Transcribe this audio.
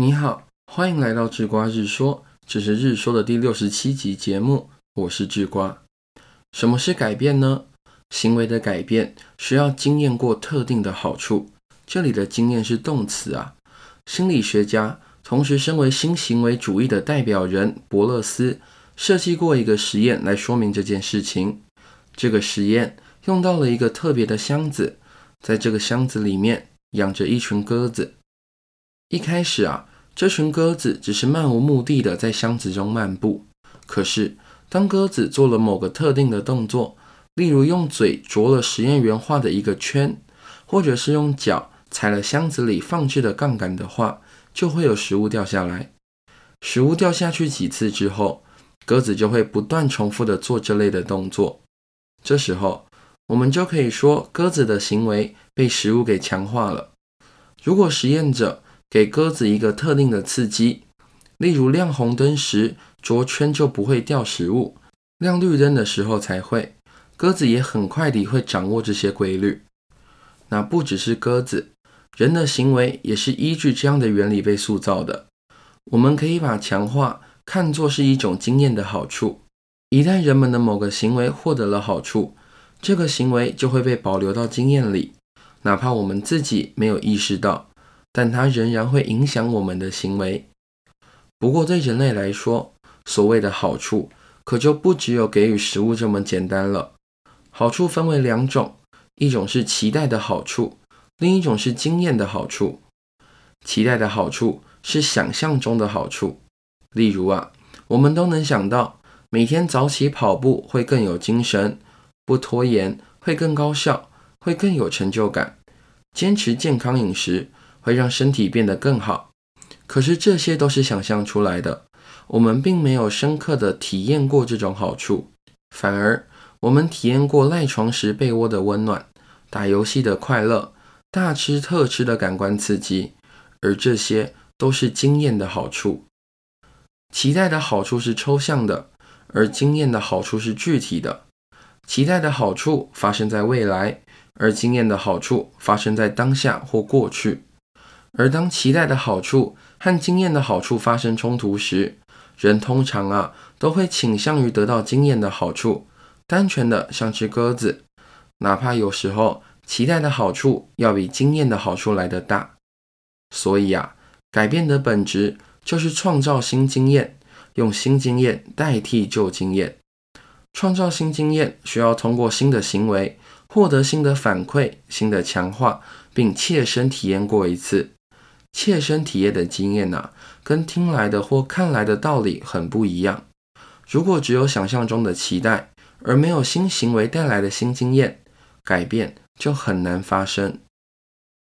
你好，欢迎来到智瓜日说，这是日说的第六十七集节目，我是智瓜。什么是改变呢？行为的改变需要经验过特定的好处，这里的经验是动词啊。心理学家，同时身为新行为主义的代表人伯勒斯，设计过一个实验来说明这件事情。这个实验用到了一个特别的箱子，在这个箱子里面养着一群鸽子。一开始啊，这群鸽子只是漫无目的的在箱子中漫步。可是，当鸽子做了某个特定的动作，例如用嘴啄了实验员画的一个圈，或者是用脚踩了箱子里放置的杠杆的话，就会有食物掉下来。食物掉下去几次之后，鸽子就会不断重复的做这类的动作。这时候，我们就可以说鸽子的行为被食物给强化了。如果实验者给鸽子一个特定的刺激，例如亮红灯时啄圈就不会掉食物，亮绿灯的时候才会。鸽子也很快地会掌握这些规律。那不只是鸽子，人的行为也是依据这样的原理被塑造的。我们可以把强化看作是一种经验的好处。一旦人们的某个行为获得了好处，这个行为就会被保留到经验里，哪怕我们自己没有意识到。但它仍然会影响我们的行为。不过，对人类来说，所谓的好处可就不只有给予食物这么简单了。好处分为两种，一种是期待的好处，另一种是经验的好处。期待的好处是想象中的好处，例如啊，我们都能想到，每天早起跑步会更有精神，不拖延会更高效，会更有成就感，坚持健康饮食。会让身体变得更好，可是这些都是想象出来的，我们并没有深刻的体验过这种好处，反而我们体验过赖床时被窝的温暖、打游戏的快乐、大吃特吃的感官刺激，而这些都是经验的好处。期待的好处是抽象的，而经验的好处是具体的。期待的好处发生在未来，而经验的好处发生在当下或过去。而当期待的好处和经验的好处发生冲突时，人通常啊都会倾向于得到经验的好处，单纯的像只鸽子，哪怕有时候期待的好处要比经验的好处来得大。所以啊，改变的本质就是创造新经验，用新经验代替旧经验。创造新经验需要通过新的行为获得新的反馈、新的强化，并切身体验过一次。切身体验的经验呐，跟听来的或看来的道理很不一样。如果只有想象中的期待，而没有新行为带来的新经验，改变就很难发生。